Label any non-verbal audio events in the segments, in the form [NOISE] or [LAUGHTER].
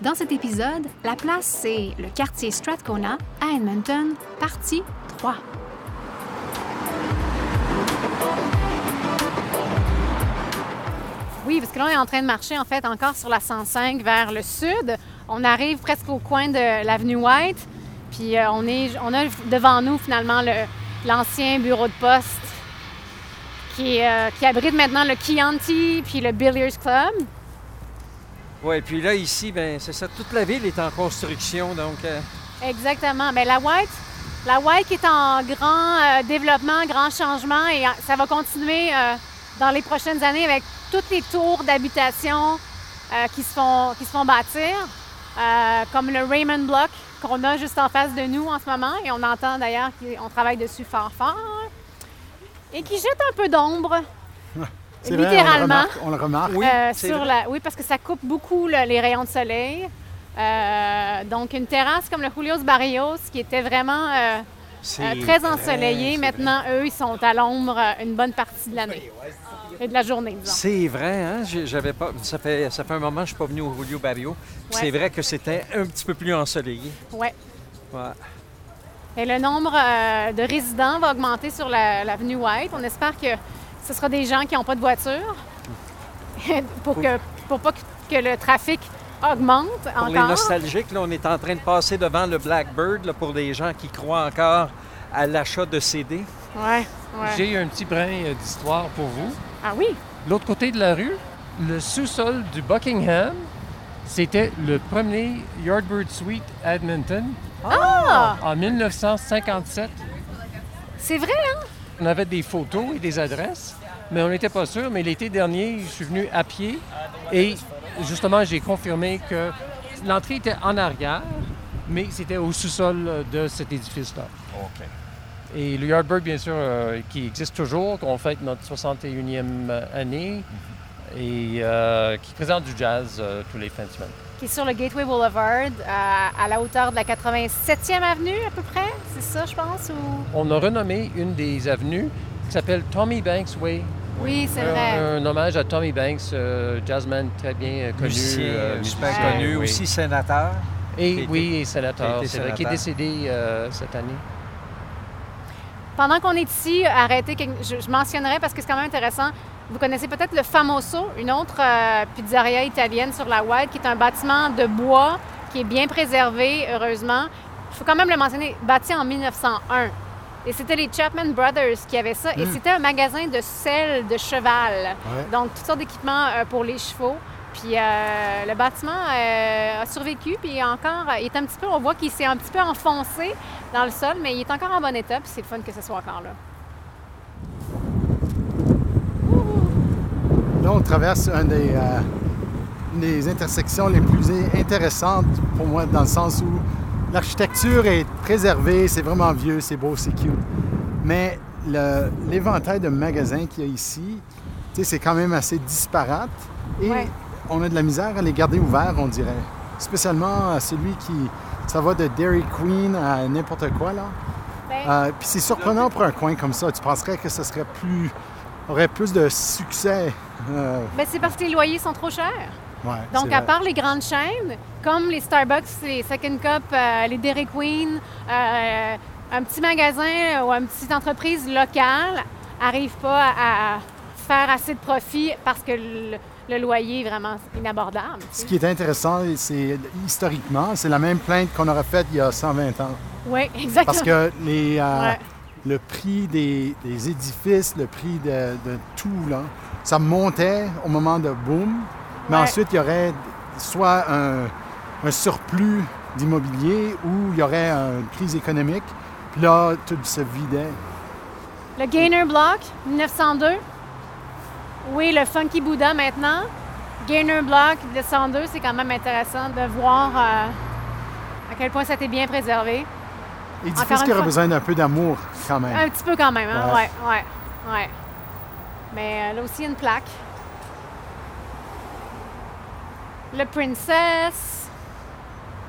Dans cet épisode, La place, c'est le quartier Strathcona à Edmonton, partie 3. Oui, parce que là, on est en train de marcher, en fait, encore sur la 105 vers le sud. On arrive presque au coin de l'avenue White. Puis euh, on, est, on a devant nous, finalement, l'ancien bureau de poste qui, euh, qui, abrite maintenant le Chianti puis le Billiards Club. Oui, puis là, ici, ben c'est ça, toute la ville est en construction, donc... Euh, Exactement. Mais la White, la White est en grand développement, grand changement, et ça va continuer dans les prochaines années avec toutes les tours d'habitation euh, qui, se font, qui se font bâtir, euh, comme le Raymond Block qu'on a juste en face de nous en ce moment, et on entend d'ailleurs qu'on travaille dessus fort fort, et qui jette un peu d'ombre. Littéralement. on, le remarque. Oui, euh, sur la, oui, parce que ça coupe beaucoup les rayons de soleil. donc, une terrasse comme le Julio's Barrios, qui était vraiment très ensoleillée, maintenant, eux, ils sont à l'ombre une bonne partie de l'année et de la journée, C'est vrai, hein? J'avais pas. Ça fait, ça fait un moment que je suis pas venu au Julio Barrio. C'est vrai que c'était un petit peu plus ensoleillé. Oui. Ouais. Et le nombre euh, de résidents va augmenter sur l'avenue White. On espère que ce sera des gens qui n'ont pas de voiture [LAUGHS] pour, que, pour pas que le trafic augmente pour les nostalgiques, là, on est en train de passer devant le Blackbird pour des gens qui croient encore à l'achat de CD. Ouais, ouais. J'ai un petit brin euh, d'histoire pour vous. Ah oui? L'autre côté de la rue, le sous-sol du Buckingham, c'était le premier Yardbird Suite Edmonton. Ah! En 1957. C'est vrai, hein? On avait des photos et des adresses, mais on n'était pas sûr. Mais l'été dernier, je suis venu à pied et justement, j'ai confirmé que l'entrée était en arrière, mais c'était au sous-sol de cet édifice-là. OK. Et le Yardbird, bien sûr, euh, qui existe toujours, qu'on fête notre 61e année et euh, qui présente du jazz euh, tous les fins de semaine. Qui est sur le Gateway Boulevard, à, la hauteur de la 87e avenue à peu près, c'est ça, je pense? Ou... On a renommé une des avenues qui s'appelle Tommy Banks Way. Oui, c'est vrai. Un, hommage à Tommy Banks, jazzman très bien connu. Musicien, super connu, aussi sénateur. Et, oui, et sénateur, c'est vrai, qui est décédé cette année. Pendant qu'on est ici, arrêtez, je, mentionnerai parce que c'est quand même intéressant. Vous connaissez peut-être le Famoso, une autre euh, pizzeria italienne sur la White, qui est un bâtiment de bois qui est bien préservé, heureusement. Il faut quand même le mentionner, bâti en 1901. Et c'était les Chapman Brothers qui avaient ça. Et hmm. c'était un magasin de sel de cheval. Donc, toutes sortes d'équipements euh, pour les chevaux. Puis euh, le bâtiment euh, a survécu, puis encore, il est un petit peu, on voit qu'il s'est un petit peu enfoncé dans le sol, mais il est encore en bon état, puis c'est le fun que ce soit encore là. Là, on traverse une des, euh, des intersections les plus intéressantes pour moi, dans le sens où l'architecture est préservée, c'est vraiment vieux, c'est beau, c'est cute. Mais l'éventail de magasins qu'il y a ici, c'est quand même assez disparate. Et on a de la misère à les garder ouverts, on dirait. Spécialement celui qui. Ça va de Dairy Queen à n'importe quoi, là. Ben. Euh, puis c'est surprenant pour un coin comme ça. Tu penserais que ce serait plus. aurait plus de succès. Euh... Ben, c'est parce que les loyers sont trop chers. Ouais, Donc, à part les grandes chaînes, comme les Starbucks, les Second Cup, euh, les Dairy Queen, euh, un petit magasin ou une petite entreprise locale n'arrive pas à faire assez de profit parce que le, le loyer est vraiment inabordable. Ce qui est intéressant, c'est historiquement, c'est la même plainte qu'on aurait faite il y a 120 ans. Oui, exactement. Parce que les, euh, le prix des, édifices, le prix de, tout, là, ça montait au moment de boom, mais ensuite, il y aurait soit un, surplus d'immobilier ou il y aurait une crise économique. Puis là, tout se vidait. Le Gainer Block, 1902, oui, le Funky Buddha maintenant. Gainer Block de 102, c'est quand même intéressant de voir euh, à quel point ça a été bien préservé. Il dit Encore qu'il une aurait besoin d'un peu d'amour quand même. Un petit peu quand même, hein? Ouais. Ouais, ouais, ouais. Mais euh, là aussi, il y a une plaque. Le Princess.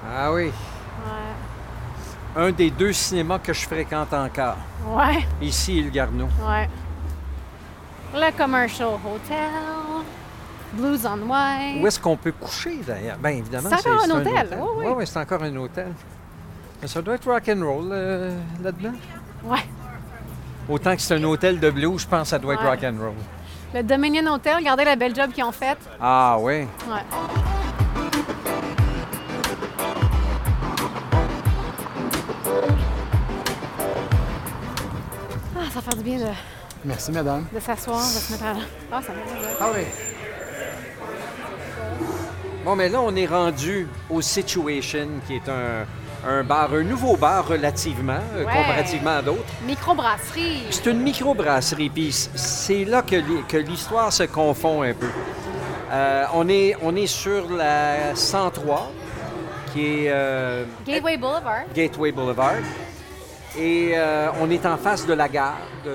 Ah oui. Ouais. Un des deux cinémas que je fréquente encore. Ouais, Ici, le Garneau. ouais. Le Commercial Hotel. Blues on White. Où est-ce qu'on peut coucher d'ailleurs? Bien évidemment, C'est encore un hôtel, oui, oui. Ouais, ouais, c'est encore un hôtel. Mais ça doit être rock and roll euh, là-dedans. Ouais. Autant que c'est un hôtel de blues, je pense que ça doit être Ouais. rock and roll. Le Dominion Hotel, regardez la belle job qu'ils ont faite. Ah oui. Ouais. Ah, ça fait du bien de, Merci, madame. de s'asseoir, de se mettre à... Ah, ça fait du bien. Ah oui. Bon, mais là, on est rendu au Situation, qui est un, un bar, un nouveau bar relativement, euh, Ouais. comparativement à d'autres. Microbrasserie. C'est une microbrasserie, puis c'est là que l'hi- que l'histoire se confond un peu. Euh, on, est, on est sur la 103, qui est euh, Gateway Boulevard. Gateway Boulevard, et euh, on est en face de la gare de...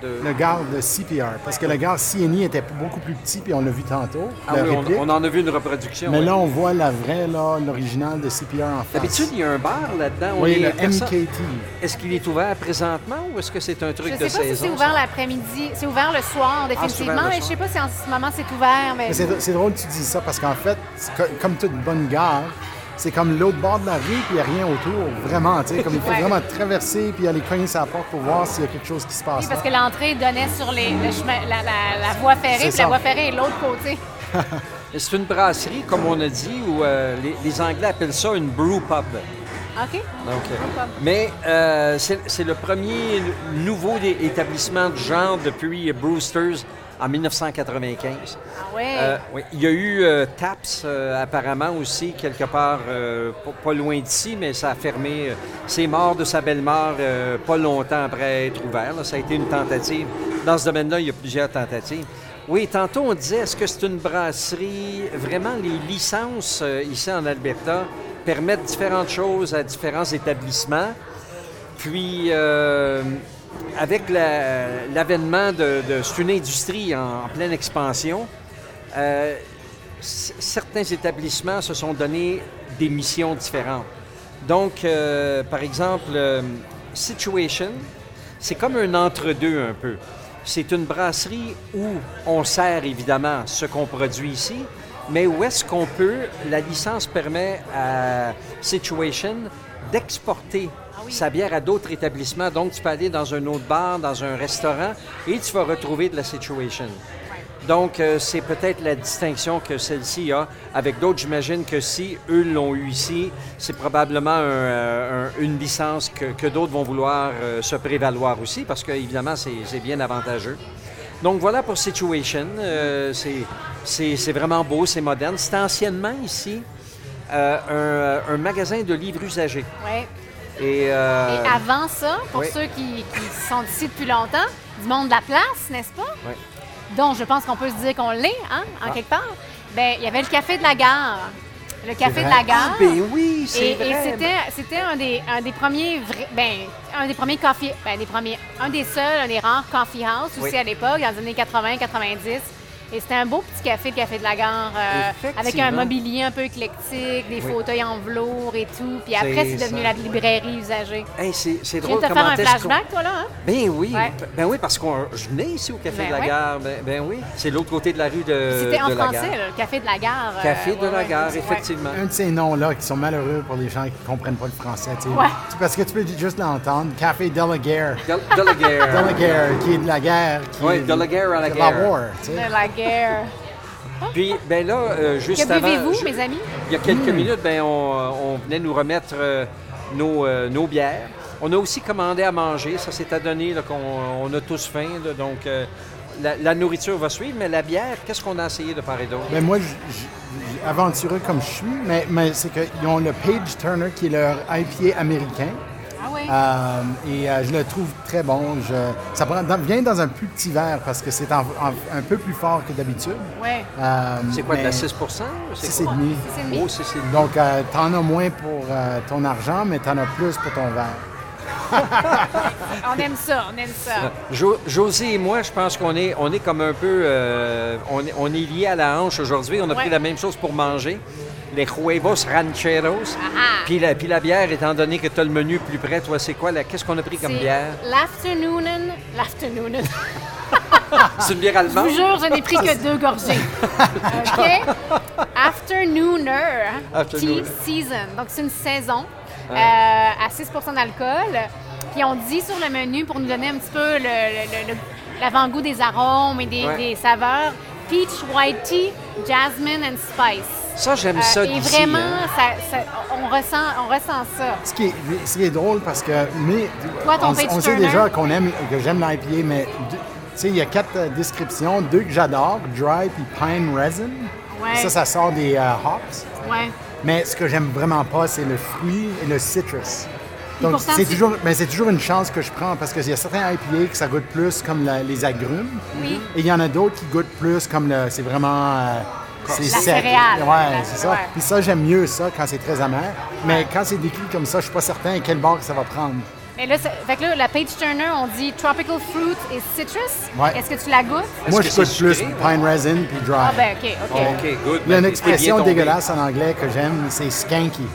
de- Le gare de CPR. Parce que le gare CNI était beaucoup plus petit, puis on l'a vu tantôt. Ah la oui, on, on en a vu une reproduction. Mais oui. là, on voit la vraie, là, l'original de CPR en face. D'habitude, il y a un bar là-dedans. Oui, le personne- MKT. Est-ce qu'il est ouvert présentement ou est-ce que c'est un Je truc sais de pas si saison? c'est ouvert l'après-midi. C'est ouvert le soir, c'est définitivement. ouvert le mais je sais pas si en ce moment c'est ouvert. Mais... Mais C'est c'est drôle que tu dis ça parce qu'en fait, comme toute bonne gare, c'est comme l'autre bord de la rue, puis il n'y a rien autour. Vraiment, tu sais, comme il faut Ouais. vraiment traverser, puis aller cogner sa porte pour voir s'il y a quelque chose qui se passe. Oui, parce là. que l'entrée donnait sur les, le chemin, la, la- la voie ferrée, puis la voie ferrée est de l'autre côté. [LAUGHS] C'est une brasserie, comme on a dit, où euh, les, les Anglais appellent ça une brew pub? OK? Donc, euh, mais euh, c'est le premier nouveau établissement de genre depuis Brewster's en 1995. Ah ouais? Euh, oui, Il y a eu euh, Taps euh, apparemment aussi, quelque part pas, loin d'ici, mais ça a fermé. C'est mort de sa belle-mort pas longtemps après être ouvert. là. Ça a été une tentative. Dans ce domaine-là, il y a plusieurs tentatives. Oui, tantôt on disait, est-ce que c'est une brasserie? Vraiment, les licences ici en Alberta permettent différentes choses à différents établissements. Puis, avec la- l'avènement de, de- C'est une industrie en, pleine expansion. euh, certains établissements se sont donné des missions différentes. Donc, euh, par exemple, euh, Situation, c'est comme un entre-deux un peu. C'est une brasserie où on sert évidemment ce qu'on produit ici, mais où est-ce qu'on peut, la licence permet à Situation d'exporter sa bière à d'autres établissements. Donc, tu peux aller dans un autre bar, dans un restaurant, et tu vas retrouver de la Situation. Donc, euh, c'est peut-être la distinction que celle-ci a. Avec d'autres, j'imagine que si eux l'ont eu ici, c'est probablement un, euh, un- une licence que, que d'autres vont vouloir euh, se prévaloir aussi, parce que évidemment, c'est bien avantageux. Donc, voilà pour Situation. C'est- vraiment beau, c'est moderne. C'était anciennement ici un, un magasin de livres usagés. Ouais. Et, euh, Et avant ça, pour oui. ceux qui, qui sont ici depuis longtemps, du monde de la place, n'est-ce pas? Oui. Donc, je pense qu'on peut se dire qu'on l'est, hein, en Ah. quelque part. Bien, il y avait le café de la gare. Le café de vrai. la gare. Ah, ben oui, c'est Et, et vrai. c'était, un des, un des premiers vrais, ben, un des premiers coffee, ben, des premiers, un des seuls, un des rares coffee house aussi Oui. à l'époque, dans les années 80-90. Et c'était un beau petit café, le café de la gare, euh, avec un mobilier un peu éclectique, des Oui. fauteuils en velours et tout. Puis après, c'est devenu ça. la librairie usagée. Hey, c'est c'est Tu viens drôle de te faire un flashback, toi, là, hein? Ben oui, Ouais. ben oui, parce que je venais ici au Café Ben de la ouais. Gare. Ben, ben oui, c'est l'autre côté de la rue de, C'était en de la français, gare. là, le café de la gare. euh, Café de ouais, la ouais. Gare, Ouais. effectivement. Un de ces noms-là qui sont malheureux pour les gens qui ne comprennent pas le français. tu sais. Ouais. Tu- Parce que tu peux juste l'entendre. Café de la guerre. De la De Guerre. la guerre, qui est de la guerre. Oui, de la guerre à la de guerre. De la guerre. Puis, ben là, euh, juste Que avant... buvez-vous, mes amis? Il y a quelques minutes, ben, on, on venait nous remettre euh, nos, euh, nos bières. On a aussi commandé à manger. Ça s'est adonné là, qu'on on a tous faim. là, donc, euh, la, la nourriture va suivre. Mais la bière, qu'est-ce qu'on a essayé de part et d'autre? Ben moi, j- j- j- aventureux comme je suis, mais, mais c'est qu'ils ont le Page Turner qui est leur IPA américain. Ah oui. Euh, et euh, je le trouve très bon. Je, ça prend- dans- vient dans un plus petit verre parce que c'est en- en- un peu plus fort que d'habitude. Ouais. Euh, C'est quoi, de la mais 6 C'est six et quoi? demi. Oh, c'est- Donc, euh, t'en as moins pour euh, ton argent, mais t'en as plus pour ton verre. [LAUGHS] on aime ça, on aime ça. Jo- José et moi, je pense qu'on est, on est comme un peu. euh, on, est, on est liés à la hanche aujourd'hui. On a Ouais. pris la même chose pour manger. Les huevos rancheros. Ah. Puis la, puis la bière, étant donné que tu as le menu plus près, toi, c'est quoi? Qu'est-ce qu'on a pris comme bière? L'Afternoonen. L'Afternoonen. [LAUGHS] C'est une bière Je allemande? vous jure, je n'ai pris que deux gorgées. [LAUGHS] OK? Afternooner Afternooner. Tea Season. Donc, c'est une saison euh, à 6 d'alcool. Puis, on dit sur le menu, pour nous donner un petit peu l'avant-goût des arômes et des, Ouais. des saveurs, Peach White Tea, Jasmine and Spice. Ça, j'aime Euh, ça et d'ici. vraiment, hein. ça- ça- on, ressent, on ressent ça. Ce qui, est, ce qui est drôle parce que mais, Toi, ton on, on sait déjà qu'on aime que j'aime l'IPA, mais deux- tu sais, il y a quatre euh, descriptions, deux que j'adore, dry puis pine resin. Ouais. Ça, ça sort des euh, hops. Ouais. Mais ce que j'aime vraiment pas, c'est le fruit et le citrus. Donc, c'est c'est- toujours, mais c'est toujours une chance que je prends parce qu'il y a certains IPA que ça goûte plus comme la- les agrumes. Oui. Et il y en a d'autres qui goûtent plus comme le. C'est vraiment. euh, c'est La sec. céréale. Ouais, c'est ça. ouais. Puis ça, j'aime mieux ça quand c'est très amer. Mais quand c'est décrit comme ça, je suis pas certain quel bord que ça va prendre. Mais là, fait que là, la page turner, on dit tropical fruit et citrus. Ouais. Est-ce que tu la goûtes? Moi, je goûte plus sucré? pine resin puis dry. Ah ben, OK, OK. OK, good. Il y a une Ben, expression dégueulasse en anglais que j'aime, c'est skanky.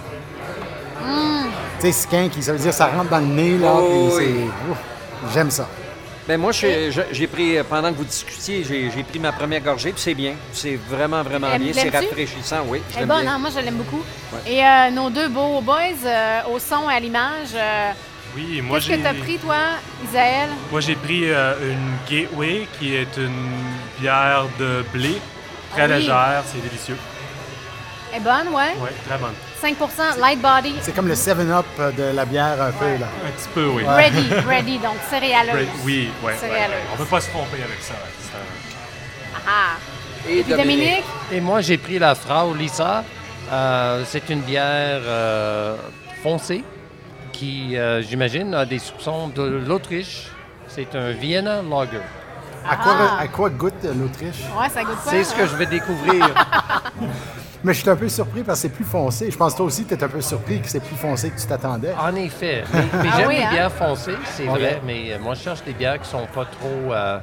Hmm. Tu sais, skanky, ça veut dire ça rentre dans le nez, là, Oh, puis oui. c'est... J'aime ça. Ben moi, je- j'ai pris, euh, pendant que vous discutiez, j'ai j'ai pris ma première gorgée, puis c'est bien. C'est vraiment, vraiment Aime- bien. C'est rafraîchissant, oui. je Elle est l'aime bonne, bien. hein? Moi, je l'aime beaucoup. Ouais. Et euh, nos deux beaux boys, euh, au son et à l'image, euh, Oui, moi qu'est-ce que tu as pris, toi, Isaël? moi j'ai pris euh, une Gateway qui est une bière de blé très Ah oui. légère, c'est délicieux. Elle est bonne, ouais? Ouais, très bonne. 5% light body, C'est comme le 7-Up de la bière un peu, là. Un petit peu, oui. ready, ready, donc céréaleuse. Oui, ouais, ouais, Céréaleuse. ouais. On peut pas se tromper avec ça. un- Ah. Et Et puis Dominique? Et moi, j'ai pris la Frau Lisa. Euh, c'est une bière euh, foncée qui, euh, j'imagine, a des soupçons de l'Autriche. C'est un Vienna Lager. À quoi, Ah. à quoi goûte euh, l'Autriche? Ouais, ça goûte quoi? C'est ce que je vais découvrir. [LAUGHS] Mais je suis un peu surpris parce que c'est plus foncé. Je pense que toi aussi, tu es un peu surpris que c'est plus foncé que tu t'attendais. En effet. [LAUGHS] Mais, mais Ah j'aime oui, les hein? bières foncées, c'est vrai, mais euh, moi, je cherche des bières qui sont pas trop, euh,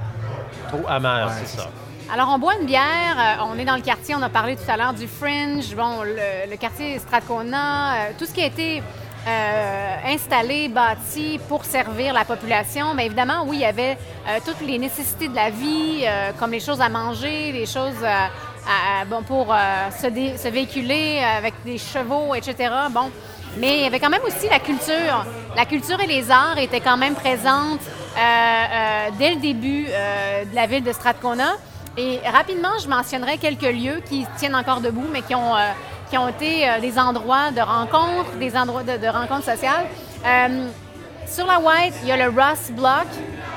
trop amères, Ouais, c'est ça. Alors, on boit une bière. euh, on est dans le quartier. On a parlé tout à l'heure du Fringe. Bon, le, le quartier Strathcona, euh, tout ce qui a été euh, installé, bâti pour servir la population. Mais évidemment, oui, il y avait euh, toutes les nécessités de la vie, euh, comme les choses à manger, les choses bon, pour euh, se, véhiculer avec des chevaux, etc. Bon. Mais il y avait quand même aussi la culture. La culture et les arts étaient quand même présentes euh, euh, dès le début de la ville de Strathcona. Et rapidement, je mentionnerai quelques lieux qui tiennent encore debout, mais qui ont, qui ont été des endroits de rencontres, des endroits de, de rencontres sociales. Sur la White, il y a le Ross Block,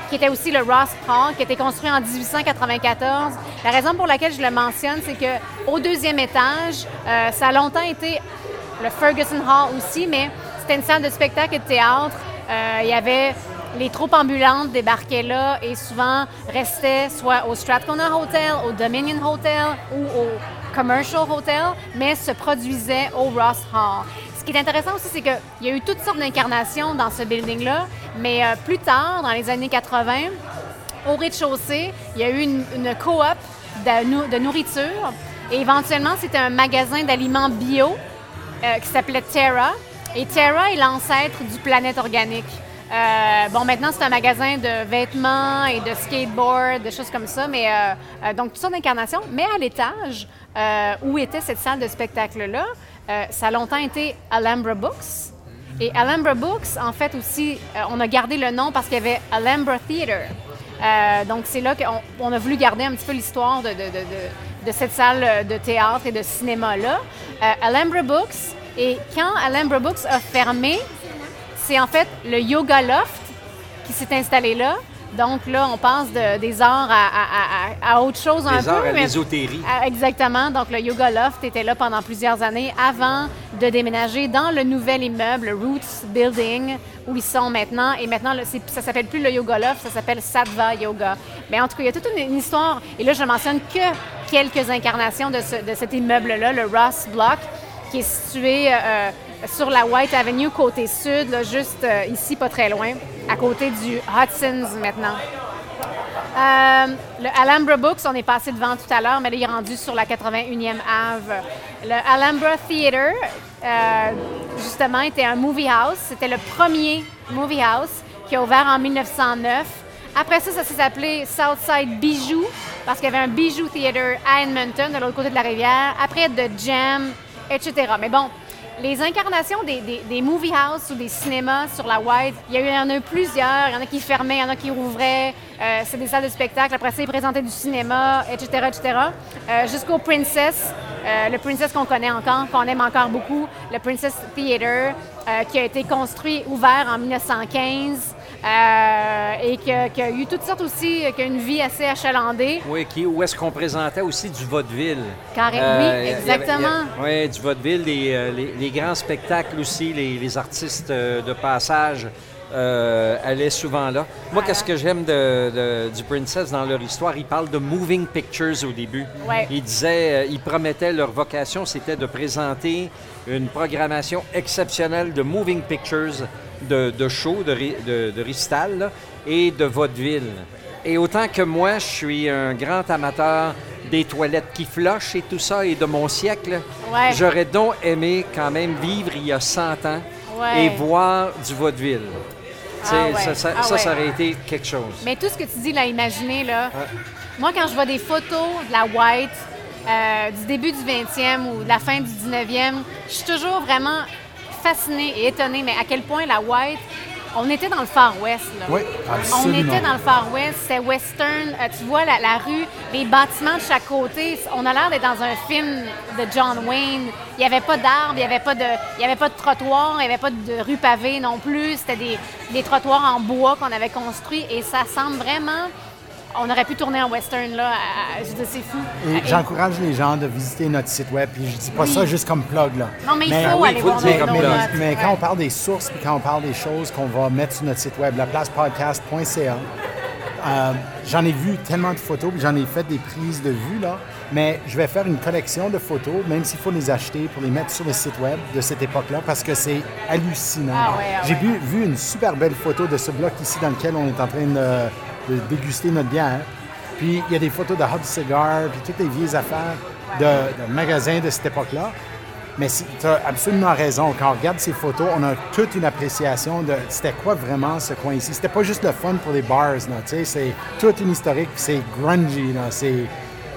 qui était aussi le Ross Park, qui été construit en 1894. La raison pour laquelle je le mentionne, c'est que au deuxième étage, euh, ça a longtemps été le Ferguson Hall aussi, mais c'était une salle de spectacle et de théâtre. Euh, il y avait les troupes ambulantes débarquaient là et souvent restaient soit au Strathcona Hotel, au Dominion Hotel ou au Commercial Hotel, mais se produisaient au Ross Hall. Ce qui est intéressant aussi, c'est qu'il y a eu toutes sortes d'incarnations dans ce building-là, mais euh, plus tard, dans les années 80, au rez-de-chaussée, il y a eu une, coop de, nou- de nourriture et éventuellement, c'était un magasin d'aliments bio euh, qui s'appelait Terra. Et Terra est l'ancêtre du Planète Organique. Euh, bon, maintenant, c'est un magasin de vêtements et de skateboard, de choses comme ça, mais donc toutes sortes d'incarnations. Mais à l'étage, où était cette salle de spectacle-là, euh, ça a longtemps été Alhambra Books. Et Alhambra Books, en fait, aussi, euh, on a gardé le nom parce qu'il y avait Alhambra Theatre. Euh, donc, c'est là qu'on on a voulu garder un petit peu l'histoire de, de- de- de- cette salle de théâtre et de cinéma-là. Alhambra Books, et quand Alhambra Books a fermé, c'est en fait le Yoga Loft qui s'est installé là. Donc là, on passe de- des arts à, à- à- à autre chose un Des arts peu. à mais- l'ésotérie. ah, Exactement. Donc, le Yoga Loft était là pendant plusieurs années avant de déménager dans le nouvel immeuble, le Roots Building, où ils sont maintenant. Et maintenant, ça s'appelle plus le Yoga Loft, ça s'appelle Sattva Yoga. Mais en tout cas, il y a toute une, une histoire. Et là, je mentionne que quelques incarnations de, ce- de cet immeuble-là, le Ross Block, qui est situé euh, sur la White Avenue, côté sud, juste euh, ici, pas très loin, à côté du Hudson's maintenant. Euh, le Alhambra Books, on est passé devant tout à l'heure, mais là, il est rendu sur la 81e Ave. Le Alhambra Theater, euh, justement, était un movie house. C'était le premier movie house qui a ouvert en 1909. Après ça, ça s'est appelé Southside Bijou, parce qu'il y avait un Bijou Theater à Edmonton, de l'autre côté de la rivière. Après, The Jam, etc. Mais bon, les incarnations des, des, movie house ou des cinémas sur la White, il y en a eu plusieurs. Il y en a qui fermaient, il y en a qui rouvraient. Euh, c'est des salles de spectacle. Après ça, ils présentaient du cinéma, etc., etc. Euh, Jusqu'au Princess, euh, le Princess qu'on connaît encore, qu'on aime encore beaucoup, le Princess Theater, euh, qui a été construit, ouvert en 1915. Euh, et qui a, qui a eu toutes sortes aussi, euh, qui a une vie assez achalandée. Oui, qui, où est-ce qu'on présentait aussi du vaudeville. Carré- oui, il y avait- y exactement. Oui, du vaudeville, les, euh, les- les grands spectacles aussi, les, les artistes euh, de passage euh, allaient souvent là. Moi, qu'est-ce que j'aime de, de- du Princess dans leur histoire? Ils parlent de moving pictures au début. Ouais. Ils disaient, euh, ils promettaient, leur vocation, c'était de présenter une programmation exceptionnelle de moving pictures, de, de shows, de, ri- de, de récitals là, et de vaudeville. Et autant que moi, je suis un grand amateur des toilettes qui flochent et tout ça, et de mon siècle, Ouais. j'aurais donc aimé quand même vivre il y a 100 ans Ouais. et voir du vaudeville. Ah ouais. Ça, ça, Ah ça, ouais. ça aurait été quelque chose. Mais tout ce que tu dis, là, imaginez, là, moi, quand je vois des photos de la White euh, du début du 20e ou de la fin du 19e, je suis toujours vraiment fascinée et étonnée, mais à quel point la White, on était dans le Far West, là. Oui, On absolument. était dans le Far West, c'était western. Euh, tu vois la, la rue, les bâtiments de chaque côté. On a l'air d'être dans un film de John Wayne. Il n'y avait pas d'arbres, il n'y avait pas de, il y avait pas de trottoir, il n'y avait pas de rue pavée non plus. C'était des, des trottoirs en bois qu'on avait construits et ça semble vraiment. On aurait pu tourner en western là. à- je c'est fou. J'encourage les gens de visiter notre site web. Puis je dis pas Oui. ça juste comme plug, là. Non, mais il faut oui, aller faut voir dire mais, notes. mais quand Ouais. on parle des sources, puis quand on parle des choses qu'on va mettre sur notre site web, laplacepodcast.ca, euh, j'en ai vu tellement de photos, puis j'en ai fait des prises de vue, là. Mais je vais faire une collection de photos, même s'il faut les acheter pour les mettre sur le site web de cette époque-là, parce que c'est hallucinant. Ah ouais, ah J'ai ouais. vu, vu une super belle photo de ce bloc ici dans lequel on est en train de, de déguster notre bière. Puis il y a des photos de Hub Cigar, puis toutes les vieilles affaires de, de magasins de cette époque-là. Mais tu as absolument raison. Quand on regarde ces photos, on a toute une appréciation de c'était quoi vraiment ce coin ici. C'était pas juste le fun pour les bars, là, tu sais, c'est toute une historique, puis c'est grungy.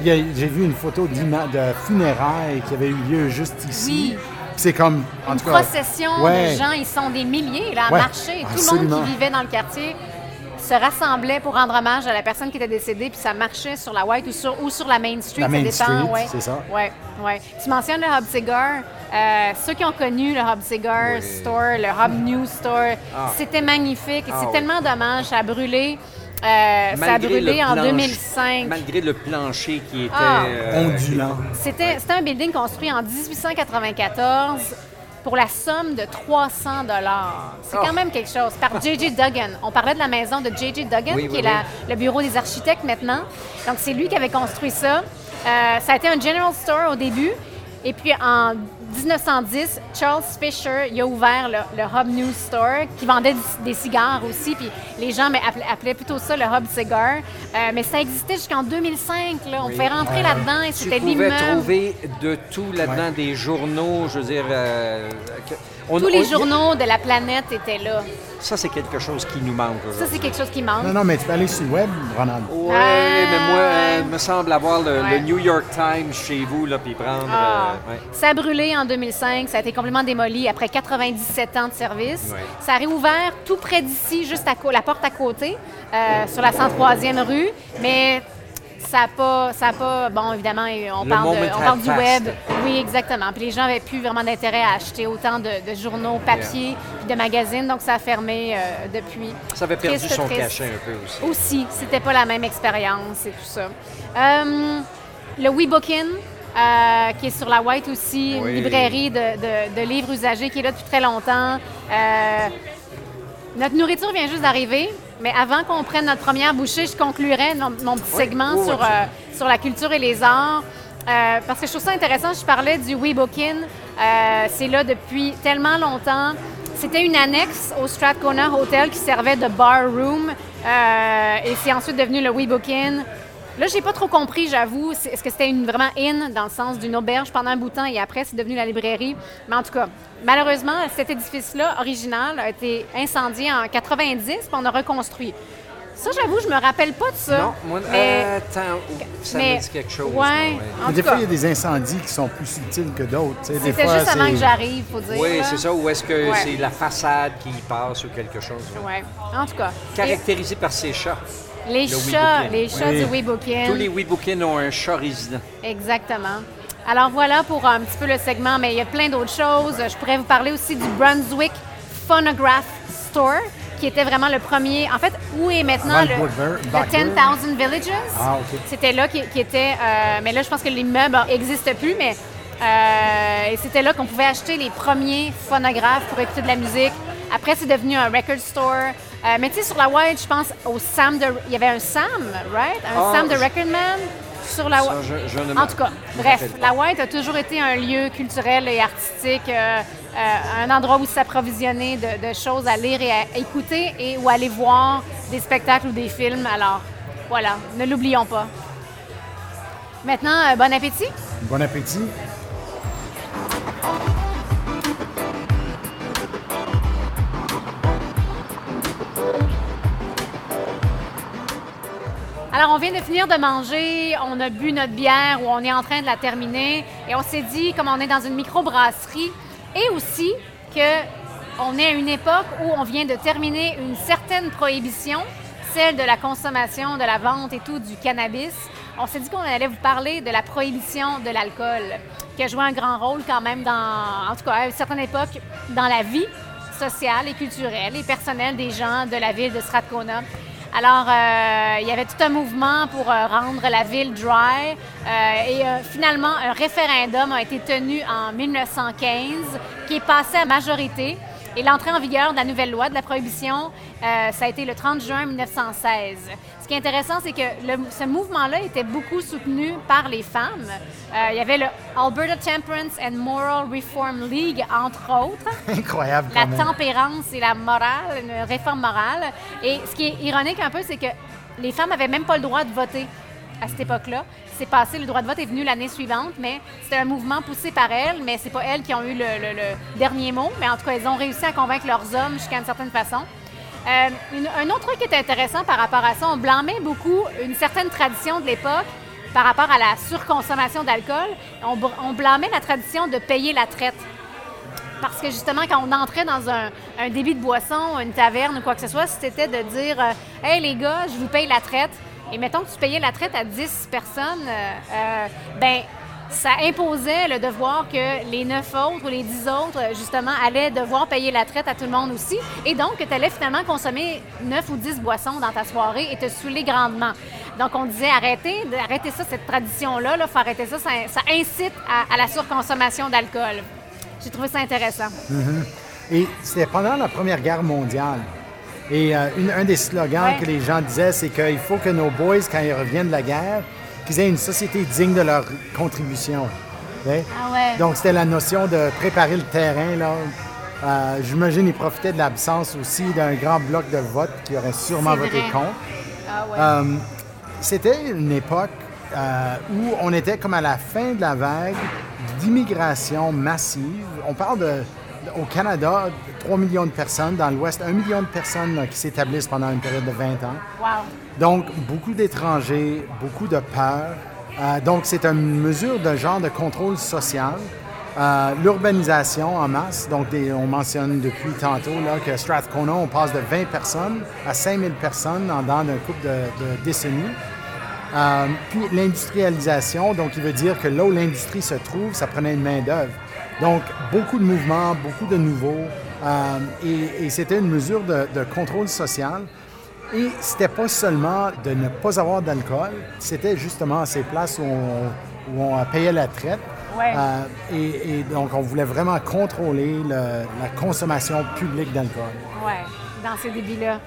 J'ai vu une photo de funérailles qui avait eu lieu juste ici. Oui. C'est comme, en Une tout cas... procession Ouais. de gens, ils sont des milliers là, à Ouais, marcher. Tout le monde qui vivait dans le quartier se rassemblait pour rendre hommage à la personne qui était décédée, puis ça marchait sur la White ou sur, ou sur la Main Street. La ça Main dépend, Street, ouais. c'est ça. Ouais, ouais. Tu mentionnes le Hub Cigar. Euh, ceux qui ont connu le Hub Cigar Oui. Store, le Hub News Store, Ah. c'était magnifique. et Ah c'est oui. tellement dommage. Ça a brûlé. euh, ça a Malgré brûlé le en planche- 2005. Malgré le plancher qui était... Ah. euh, ondulant. C'était c'était un building construit en 1894 pour la somme de 300 dollars. C'est Oh. quand même quelque chose. Par J.J. Duggan. On parlait de la maison de J.J. Duggan, Oui, qui oui, est la- oui. le bureau des architectes maintenant. Donc, c'est lui qui avait construit ça. Euh, ça a été un general store au début. Et puis, en 1910, Charles Fisher il a ouvert le, le Hub News Store, qui vendait des, des cigares aussi. Puis les gens mais, appelaient, appelaient plutôt ça le Hub Cigar. Euh, mais ça existait jusqu'en 2005. Là. On pouvait rentrer là-dedans et Tu c'était pouvais l'immeuble. trouver de tout là-dedans, des journaux, je veux dire... euh, que- on- Tous les on- journaux de la planète étaient là. Ça, c'est quelque chose qui nous manque Ça, c'est quelque chose qui manque. Non, non, mais tu peux aller sur le web, Ronald. Oui, Ah, mais moi, euh, il me semble avoir le, Ouais. le New York Times chez vous, là, puis prendre... Ah. euh, ouais. Ça a brûlé en 2005, ça a été complètement démoli après 97 ans de service. Ouais. Ça a réouvert tout près d'ici, juste à la porte à côté, euh, sur la 103e rue, mais ça n'a pas, ça a pas, bon évidemment, on Le parle, de- on parle du web, oui exactement. Puis les gens n'avaient plus vraiment d'intérêt à acheter autant de, de journaux papier, puis de magazines, donc ça a fermé euh, depuis. Ça avait perdu Triste, son triste. cachet un peu aussi. Aussi, c'était pas la même expérience et tout ça. Euh, le WeBookin, euh, qui est sur la White aussi, Oui. une librairie de, de- de livres usagés qui est là depuis très longtemps. Euh, notre nourriture vient juste d'arriver, mais avant qu'on prenne notre première bouchée, je conclurai mon, mon petit Oui, segment oui, sur, euh, sur la culture et les arts. Euh, parce que je trouve ça intéressant, je parlais du WeBookin. Euh, c'est là depuis tellement longtemps. C'était une annexe au Strathcona Hotel qui servait de bar room et c'est ensuite devenu le Weebookin. Là, j'ai pas trop compris, j'avoue. Est-ce que c'était une, vraiment in dans le sens d'une auberge pendant un bout de temps et après, c'est devenu la librairie? Mais en tout cas, malheureusement, cet édifice-là, original, a été incendié en 90 puis on a reconstruit. Ça, j'avoue, je me rappelle pas de ça. Non, moi, mais, euh, attends, ça mais- me dit quelque chose. Ouais. En des tout fois, il y a des incendies qui sont plus subtils que d'autres. c'était juste avant que j'arrive, faut dire. Oui, c'est ça. Ou est-ce que Ouais. c'est la façade qui y passe ou quelque chose? Ouais. En tout cas. Caractérisé par ses chats. Les Le chats, Weebookin. les chats Oui. du Weebookin. Tous les Weebookins ont un chat résident. Exactement. Alors voilà pour un petit peu le segment, mais il y a plein d'autres choses. Je pourrais vous parler aussi du Brunswick Phonograph Store, qui était vraiment le premier. En fait, où est maintenant le le, Blackbird- le Blackbird. 10,000 Villages? Ah, OK. C'était là qui, qui était. euh, mais là, je pense que l'immeuble n'existe plus, mais euh, c'était là qu'on pouvait acheter les premiers phonographes pour écouter de la musique. Après, c'est devenu un record store. Euh, mais tu sais, sur la White, je pense au Sam de. Il y avait un Sam, right? Un Ah, Sam de Recordman sur la Ça, White. je, je ne me- En tout cas, bref, la White a toujours été un lieu culturel et artistique, euh, euh, un endroit où s'approvisionner de, de choses à lire et à écouter et où aller voir des spectacles ou des films. Alors, voilà, ne l'oublions pas. Maintenant, euh, bon appétit. Bon appétit. Alors, on vient de finir de manger, on a bu notre bière ou on est en train de la terminer et on s'est dit, comme on est dans une microbrasserie, et aussi que on est à une époque où on vient de terminer une certaine prohibition, celle de la consommation, de la vente et tout du cannabis. On s'est dit qu'on allait vous parler de la prohibition de l'alcool, qui a joué un grand rôle quand même dans, en tout cas, à une certaine époque, dans la vie sociale et culturelle et personnelle des gens de la ville de Strathcona. Alors, euh, il y avait tout un mouvement pour euh, rendre la ville dry euh, et finalement, un référendum a été tenu en 1915 qui est passé à majorité. Et l'entrée en vigueur de la nouvelle loi de la prohibition, euh, ça a été le 30 juin 1916. Ce qui est intéressant, c'est que le- ce mouvement-là était beaucoup soutenu par les femmes. Euh, il y avait le Alberta Temperance and Moral Reform League, entre autres [LAUGHS] Incroyable la quand même. tempérance et la morale, une réforme morale. Et ce qui est ironique un peu, c'est que les femmes n'avaient même pas le droit de voter à cette époque-là. C'est passé, le droit de vote est venu l'année suivante, mais c'était un mouvement poussé par elles, mais c'est pas elles qui ont eu le, dernier mot. Mais en tout cas, elles ont réussi à convaincre leurs hommes jusqu'à une certaine façon. Euh, un autre truc qui est intéressant par rapport à ça, on blâmait beaucoup une certaine tradition de l'époque par rapport à la surconsommation d'alcool. On, on blâmait la tradition de payer la traite. Parce que justement, quand on entrait dans un, un débit de boisson, une taverne ou quoi que ce soit, c'était de dire euh, Hey les gars, je vous paye la traite. Et mettons que tu payais la traite à 10 personnes, euh, euh, ben ça imposait le devoir que les 9 autres ou les 10 autres, justement, allaient devoir payer la traite à tout le monde aussi. Et donc, que tu allais finalement consommer 9 ou 10 boissons dans ta soirée et te saouler grandement. Donc, on disait arrêtez, arrêtez ça, cette tradition-là, il faut arrêter ça, ça, incite à- à la surconsommation d'alcool. J'ai trouvé ça intéressant. Et c'était pendant la Première Guerre mondiale. Et euh, une- un des slogans Ouais. que les gens disaient, c'est qu'il faut que nos boys, quand ils reviennent de la guerre, qu'ils aient une société digne de leur contribution. Ouais. Ah ouais. Donc, c'était la notion de préparer le terrain. Là. Euh, J'imagine qu'ils profitaient de l'absence aussi d'un grand bloc de vote qui aurait sûrement voté contre. Ah. Euh, C'était une époque où on était comme à la fin de la vague d'immigration massive. On parle de, au Canada, 3 millions de personnes, dans l'Ouest, 1 million de personnes qui s'établissent pendant une période de 20 ans. wow. Donc, beaucoup d'étrangers, beaucoup de peur. Euh, donc, c'est une mesure de genre de contrôle social. Euh, L'urbanisation en masse, donc des- on mentionne depuis tantôt là, que Strathcona, on passe de 20 personnes à 5000 personnes en dans d'un couple de, de décennies. Euh, puis l'industrialisation, donc il veut dire que là où l'industrie se trouve, ça prenait une main-d'œuvre. Donc, beaucoup de mouvements, beaucoup de nouveaux. euh, et et c'était une mesure de, de contrôle social. Et c'était pas seulement de ne pas avoir d'alcool, c'était justement ces places où on, où on payait la traite. Ouais. Euh, et, et donc, on voulait vraiment contrôler le- la consommation publique d'alcool. Ouais, dans ces débits-là.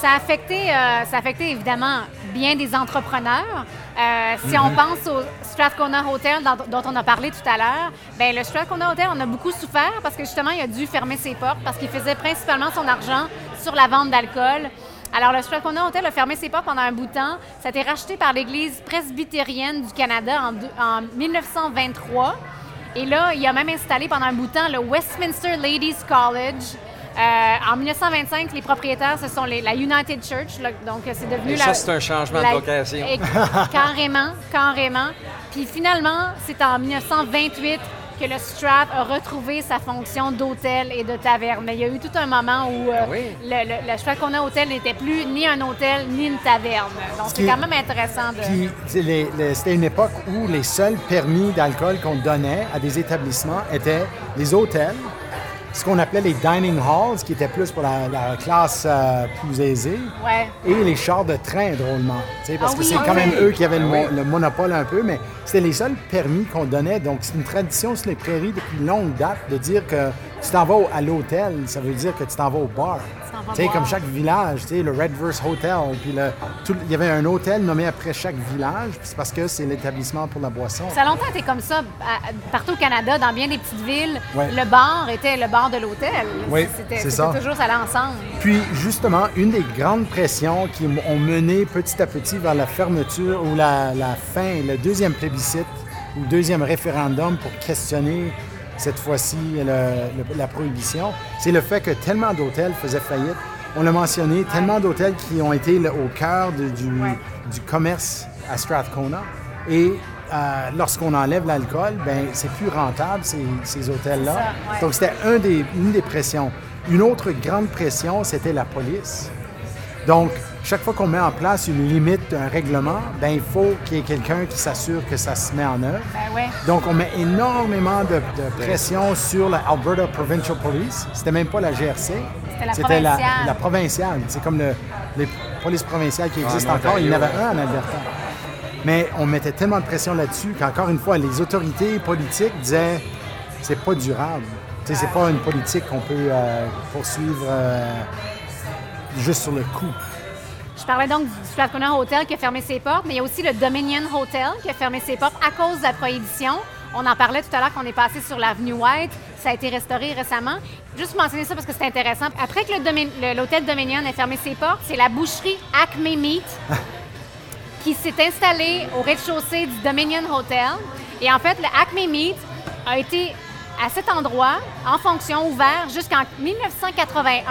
Ça a affecté, euh, ça a affecté évidemment bien des entrepreneurs. Euh, si on pense au Strathcona Hotel dont, dont on a parlé tout à l'heure, ben le Strathcona Hotel on a beaucoup souffert parce que justement il a dû fermer ses portes parce qu'il faisait principalement son argent sur la vente d'alcool. Alors, le Strathcona Hotel a fermé ses portes pendant un bout de temps. Ça a été racheté par l'Église presbytérienne du Canada en, deux- en 1923. Et là, il a même installé pendant un bout de temps le Westminster Ladies College. Euh, en 1925, les propriétaires, ce sont les- la United Church. là, donc, euh, c'est devenu Et la... ça, c'est un changement la- de location. et- [LAUGHS] carrément, carrément. Puis finalement, c'est en 1928 que le Strat a retrouvé sa fonction d'hôtel et de taverne. Mais il y a eu tout un moment où euh, oui. le, le, le Strathcona Hotel n'était plus ni un hôtel ni une taverne. Donc, c'est quand même intéressant de... Puis, tu sais, les- les- c'était une époque où les seuls permis d'alcool qu'on donnait à des établissements étaient les hôtels, ce qu'on appelait les dining halls, qui étaient plus pour la, la classe euh, plus aisée, Ouais. et les chars de train, drôlement. Parce Ah que oui, c'est ah quand oui. même eux qui avaient le, Ah oui. le monopole un peu, mais c'était les seuls permis qu'on donnait. Donc, c'est une tradition sur les prairies depuis longue date de dire que tu t'en vas à l'hôtel, ça veut dire que tu t'en vas au bar. Tu sais, comme chaque village, tu sais, le Redverse Hotel, puis le, tout- il y avait un hôtel nommé après chaque village, puis c'est parce que c'est l'établissement pour la boisson. Ça a longtemps été comme ça à- partout au Canada, dans bien des petites villes. Ouais. Le bar était le bar de l'hôtel. Oui, C'était c'est ça. toujours ça allait ensemble. Puis, justement, une des grandes pressions qui ont mené petit à petit vers la fermeture ou la, la fin, le deuxième plébiscite ou deuxième référendum pour questionner cette fois-ci la prohibition, c'est le fait que tellement d'hôtels faisaient faillite. On l'a mentionné, tellement d'hôtels qui ont été le- au cœur du, commerce à Strathcona. Et euh, lorsqu'on enlève l'alcool, ben c'est plus rentable ces, ces hôtels-là. Ouais. Donc c'était un des, une des pressions. Une autre grande pression, c'était la police. Donc, chaque fois qu'on met en place une limite, un règlement, ben il faut qu'il y ait quelqu'un qui s'assure que ça se met en œuvre. Ben ouais. Donc, on met énormément de, de pression sur la Alberta Provincial Police. C'était même pas la GRC. C'était la provinciale. la provinciale. C'est comme le- les polices provinciales qui existent en encore. Il y en avait un en Alberta. Mais on mettait tellement de pression là-dessus qu'encore une fois, les autorités politiques disaient c'est pas durable. Tu sais, c'est pas une politique qu'on peut euh, poursuivre euh, juste sur le coup. Je parlais donc du Strathcona Hotel qui a fermé ses portes, mais il y a aussi le Dominion Hotel qui a fermé ses portes à cause de la prohibition. On en parlait tout à l'heure qu'on est passé sur l'avenue White. Ça a été restauré récemment. Juste mentionner ça parce que c'est intéressant. Après que l'hôtel Dominion ait fermé ses portes, c'est la boucherie Acme Meat [LAUGHS] qui s'est installée au rez-de-chaussée du Dominion Hotel. Et en fait, le Acme Meat a été à cet endroit, en fonction, ouvert jusqu'en 1981.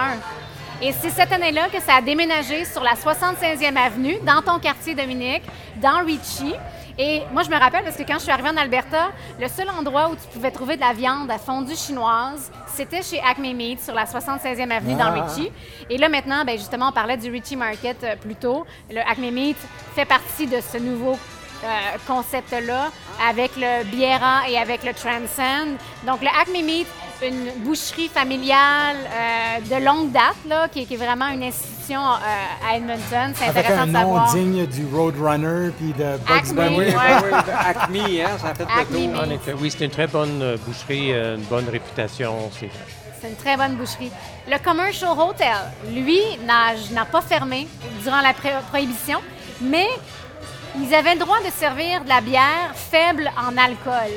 Et c'est cette année-là que ça a déménagé sur la 76e avenue, dans ton quartier, Dominique, dans Ritchie. Et moi, je me rappelle parce que quand je suis arrivée en Alberta, le seul endroit où tu pouvais trouver de la viande à fondue chinoise, c'était chez Acme Meat sur la 76e avenue dans Ah. Ritchie. Et là, maintenant, ben, justement, on parlait du Ritchie Market euh, plus tôt. Le Acme Meat fait partie de ce nouveau euh, concept-là avec le Biera et avec le Transcend. Donc, le Acme Meat, une boucherie familiale euh, de longue date, là, qui, est- qui est vraiment une institution euh, à Edmonton. C'est Avec intéressant un de nom savoir. digne du Roadrunner puis de Bugs Acme, Bunny. Oui, Ouais. oui, de Acme, hein, ça a fait Acme le tour. Oui, c'est une très bonne euh, boucherie, une bonne réputation. C'est C'est une très bonne boucherie. Le Commercial Hotel, lui, n'a n'a pas fermé durant la pré- prohibition, mais ils avaient le droit de servir de la bière faible en alcool.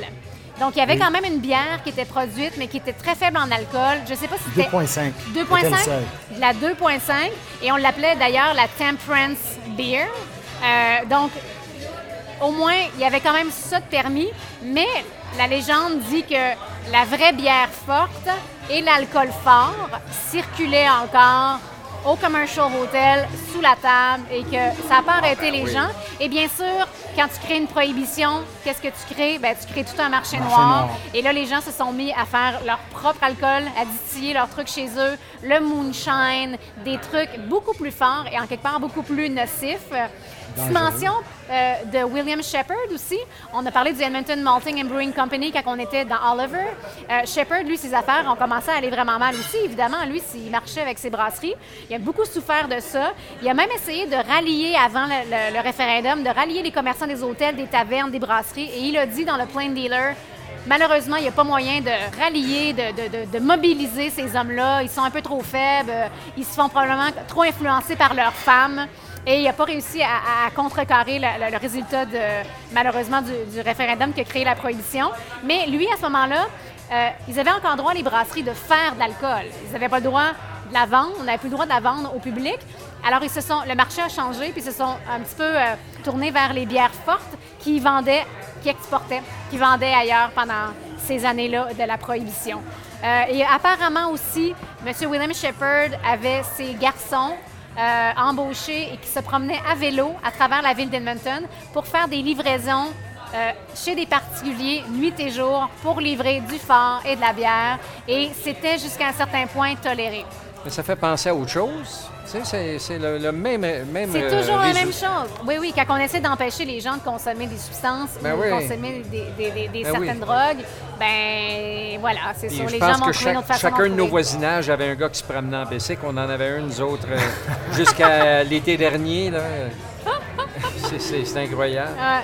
Donc, il y avait quand même une bière qui était produite, mais qui était très faible en alcool. Je ne sais pas si c'était 2.5. 2.5, C'était le seul. de la 2.5, et on l'appelait d'ailleurs la Temperance Beer. Euh, donc, au moins, il y avait quand même ça de permis, mais la légende dit que la vraie bière forte et l'alcool fort circulaient encore au Commercial Hotel, sous la table, et que ça n'a pas arrêté les gens. Et bien sûr, quand tu crées une prohibition, qu'est-ce que tu crées? Ben, tu crées tout un marché, Marché noir. noir. Et là, les gens se sont mis à faire leur propre alcool, à distiller leurs trucs chez eux, le moonshine, des trucs beaucoup plus forts et en quelque part beaucoup plus nocifs. Petite mention euh, de William Shepard aussi. On a parlé du Edmonton Malting and Brewing Company quand on était dans Oliver. Euh, Shepard, lui, ses affaires ont commencé à aller vraiment mal aussi. Évidemment, lui, s'il marchait avec ses brasseries, il a beaucoup souffert de ça. Il a même essayé de rallier, avant le, référendum, de rallier les commerçants des hôtels, des tavernes, des brasseries. Et il a dit dans le Plain Dealer, malheureusement, il n'y a pas moyen de rallier, de, de- mobiliser ces hommes-là. Ils sont un peu trop faibles. Ils se font probablement trop influencés par leurs femmes. Et il n'a pas réussi à, contrecarrer le, résultat, malheureusement, du, du référendum qui a créé la prohibition. Mais lui, à ce moment-là, euh, ils avaient encore droit, les brasseries, de faire de l'alcool. Ils n'avaient pas le droit de la vendre. On n'avait plus le droit de la vendre au public. Alors, ils se sont, le marché a changé, puis ils se sont un petit peu euh, tournés vers les bières fortes qui vendaient, qui exportaient, qui vendaient ailleurs pendant ces années-là de la prohibition. Euh, et apparemment aussi, M. William Shepard avait ses garçons euh, embauchés et qui se promenaient à vélo à travers la ville d'Edmonton pour faire des livraisons euh, chez des particuliers nuit et jour pour livrer du fort et de la bière. Et c'était jusqu'à un certain point toléré. Mais ça fait penser à autre chose. Tu sais, c'est- le, le même, même C'est euh, toujours la résu- même chose. Oui, oui, quand on essaie d'empêcher les gens de consommer des substances Ben ou oui. de consommer des, des- des- des Ben oui. certaines drogues, ben voilà, c'est Puis sûr. je Les pense gens que chaque- chacun de nos voisinages avait un gars qui se promenait en bicycle. On en avait un, nous autres, euh, [LAUGHS] jusqu'à l'été dernier. [LAUGHS] C'est- incroyable. Euh,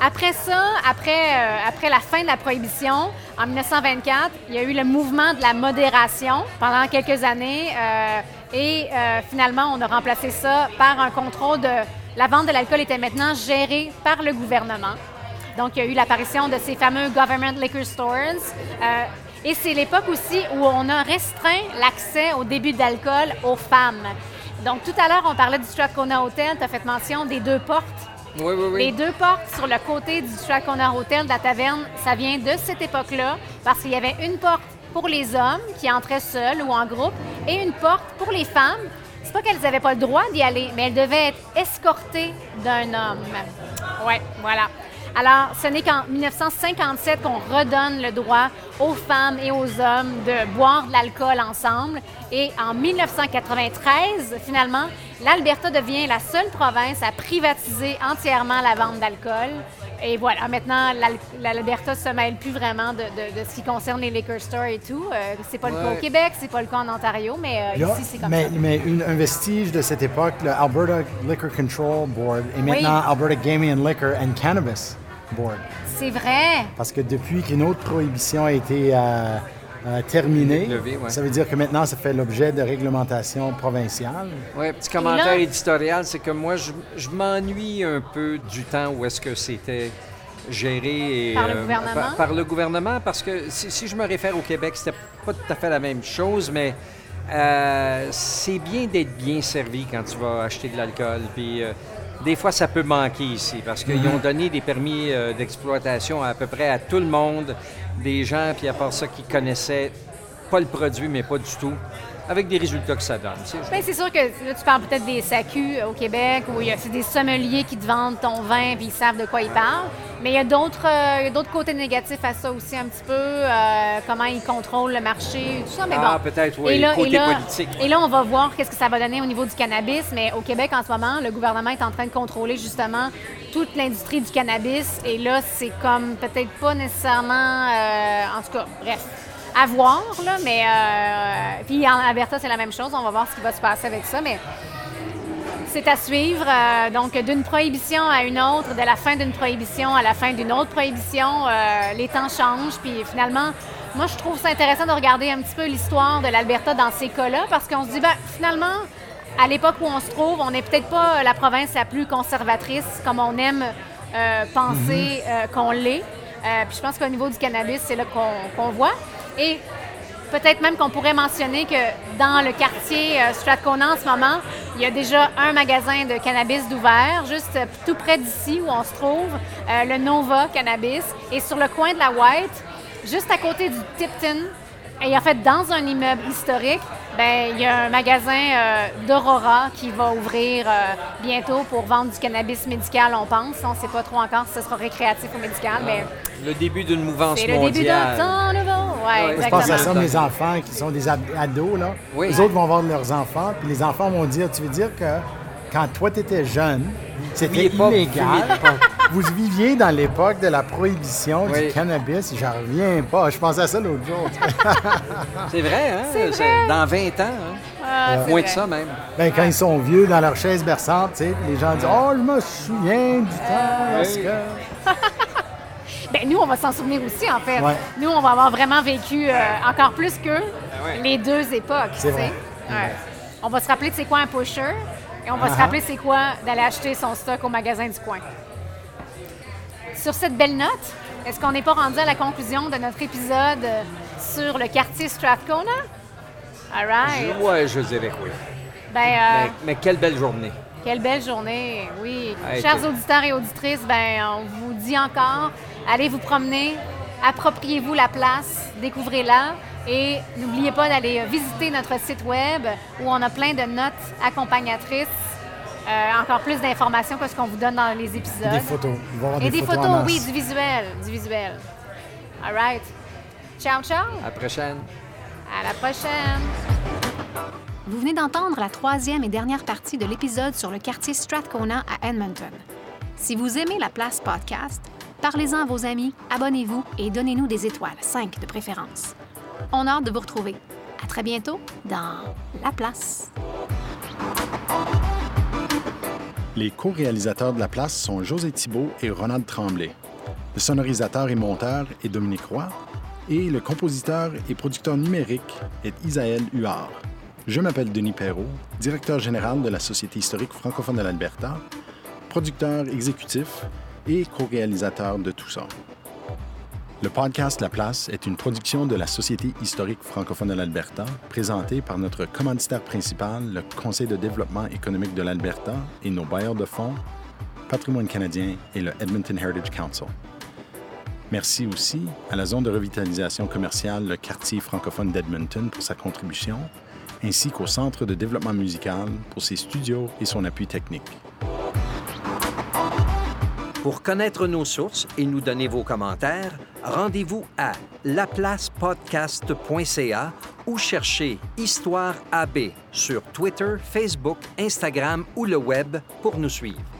après ça, après, euh, après la fin de la prohibition, en 1924, il y a eu le mouvement de la modération pendant quelques années. euh, et euh, finalement, on a remplacé ça par un contrôle de... La vente de l'alcool était maintenant gérée par le gouvernement. Donc, il y a eu l'apparition de ces fameux Government Liquor Stores. Euh, et c'est l'époque aussi où on a restreint l'accès au début d'alcool aux femmes. Donc, tout à l'heure, on parlait du Strathcona Hotel. Tu as fait mention des deux portes. Oui, oui, oui. Les deux portes sur le côté du Strathcona Hotel de la taverne, ça vient de cette époque-là, parce qu'il y avait une porte pour les hommes qui entraient seuls ou en groupe et une porte pour les femmes. C'est pas qu'elles n'avaient pas le droit d'y aller, mais elles devaient être escortées d'un homme. Ouais, voilà. Alors, ce n'est qu'en 1957 qu'on redonne le droit aux femmes et aux hommes de boire de l'alcool ensemble. Et en 1993, finalement, l'Alberta devient la seule province à privatiser entièrement la vente d'alcool. Et voilà, maintenant, l'Al- l'Alberta se mêle plus vraiment de, de- de ce qui concerne les liquor stores et tout. Euh, c'est pas le cas au Québec, c'est pas le cas en Ontario, mais euh, Là, ici, c'est comme mais, ça. mais une- un vestige de cette époque, le Alberta Liquor Control Board et maintenant Alberta Gaming and Liquor and Cannabis Board. C'est vrai. Parce que depuis qu'une autre prohibition a été euh, euh, ouais. ça veut dire que maintenant ça fait l'objet de réglementation provinciale. Oui, petit commentaire là- éditorial, c'est que moi, je, je m'ennuie un peu du temps où est-ce que c'était géré et, Par le euh, gouvernement? par, par le gouvernement, parce que si, si je me réfère au Québec, c'était pas tout à fait la même chose, mais euh, c'est bien d'être bien servi quand tu vas acheter de l'alcool. Puis euh, des fois, ça peut manquer ici, parce qu'ils Mm-hmm. ont donné des permis euh, d'exploitation à, à peu près à tout le monde, des gens, puis à part ça, qui connaissaient pas le produit, mais pas du tout, avec des résultats que ça donne. Ben, c'est sûr que là, tu parles peut-être des SAQ au Québec où il y a c'est des sommeliers qui te vendent ton vin puis ils savent de quoi ils parlent. Mais il y a d'autres euh, il y a d'autres côtés négatifs à ça aussi un petit peu, euh, comment ils contrôlent le marché, tout ça. Mais Ah, bon. peut-être, oui, Et là, côté et là- politique. Et là, on va voir qu'est-ce que ça va donner au niveau du cannabis. Mais au Québec, en ce moment, le gouvernement est en train de contrôler justement toute l'industrie du cannabis. Et là, c'est comme peut-être pas nécessairement... euh, en tout cas, bref. À voir, là, mais... euh, puis en Alberta, c'est la même chose. On va voir ce qui va se passer avec ça, mais... C'est à suivre. euh, donc, d'une prohibition à une autre, de la fin d'une prohibition à la fin d'une autre prohibition, euh, les temps changent. Puis finalement, moi, je trouve ça intéressant de regarder un petit peu l'histoire de l'Alberta dans ces cas-là, parce qu'on se dit, ben, finalement, à l'époque où on se trouve, on n'est peut-être pas la province la plus conservatrice, comme on aime euh, penser euh, qu'on l'est. Puis je pense qu'au niveau du cannabis, c'est là qu'on qu'on voit. Et Peut-être même qu'on pourrait mentionner que dans le quartier euh, Strathcona en ce moment, il y a déjà un magasin de cannabis d'ouvert, juste tout près d'ici où on se trouve, euh, le Nova Cannabis. Et sur le coin de la White, juste à côté du Tipton, et en fait dans un immeuble historique, ben, il y a un magasin euh, d'Aurora qui va ouvrir euh, bientôt pour vendre du cannabis médical, on pense. On ne sait pas trop encore si ce sera récréatif ou médical, mais Le début d'une mouvance c'est le début d'un mondiale. temps nouveau. Ouais, Je pense à ça, mes enfants qui sont des ad- ados, là. Oui. Les autres vont voir leurs enfants, puis les enfants vont dire, tu veux dire que quand toi, tu étais jeune, c'était illégal. [LAUGHS] Vous viviez dans l'époque de la prohibition Oui. du cannabis. J'en reviens pas. Je pensais à ça l'autre jour. [LAUGHS] C'est vrai, hein? C'est vrai. Dans 20 ans, hein? Ah, Moins de ça même. Ben, quand ils sont vieux dans leur chaise berçante, tu sais, les gens disent Oh, je me souviens du temps Oui. [LAUGHS] Ben, nous, on va s'en souvenir aussi, en fait. Ouais. Nous, on va avoir vraiment vécu euh, encore plus qu'eux ouais. les deux époques. C'est tu sais. vrai. Ouais. On va se rappeler de c'est quoi un pusher et on va se Ah-ha. rappeler c'est quoi d'aller acheter son stock au magasin du coin. Sur cette belle note, est-ce qu'on n'est pas rendu à la conclusion de notre épisode euh, sur le quartier Strathcona? All right. Ouais, je dirais que oui. Ben, euh, Mais, mais quelle belle journée. Quelle belle journée, oui. Chers auditeurs et auditrices, ben, on vous dit encore, allez vous promener, appropriez-vous la place, découvrez-la et n'oubliez pas d'aller visiter notre site web où on a plein de notes accompagnatrices, euh, encore plus d'informations que ce qu'on vous donne dans les épisodes. Des photos. Il va y avoir Et des, des photos, photos, oui, du visuel, du visuel. All right. Ciao, ciao. À la prochaine. À la prochaine. Vous venez d'entendre la troisième et dernière partie de l'épisode sur le quartier Strathcona à Edmonton. Si vous aimez la place podcast, parlez-en à vos amis, abonnez-vous et donnez-nous des étoiles, 5 de préférence. On a hâte de vous retrouver. À très bientôt dans La Place. Les co-réalisateurs de la place sont José Thibault et Ronald Tremblay. Le sonorisateur et monteur est Dominique Roy. Et le compositeur et producteur numérique est Isaël Huard. Je m'appelle Denis Perrault, directeur général de la Société historique francophone de l'Alberta, producteur exécutif et co-réalisateur de tout ça. Le podcast La Place est une production de la Société historique francophone de l'Alberta, présentée par notre commanditaire principal, le Conseil de développement économique de l'Alberta et nos bailleurs de fonds, Patrimoine canadien et le Edmonton Heritage Council. Merci aussi à la zone de revitalisation commerciale, le quartier francophone d'Edmonton pour sa contribution, ainsi qu'au Centre de développement musical pour ses studios et son appui technique. Pour connaître nos sources et nous donner vos commentaires, rendez-vous à laplacepodcast.ca ou cherchez Histoire AB sur Twitter, Facebook, Instagram ou le web pour nous suivre.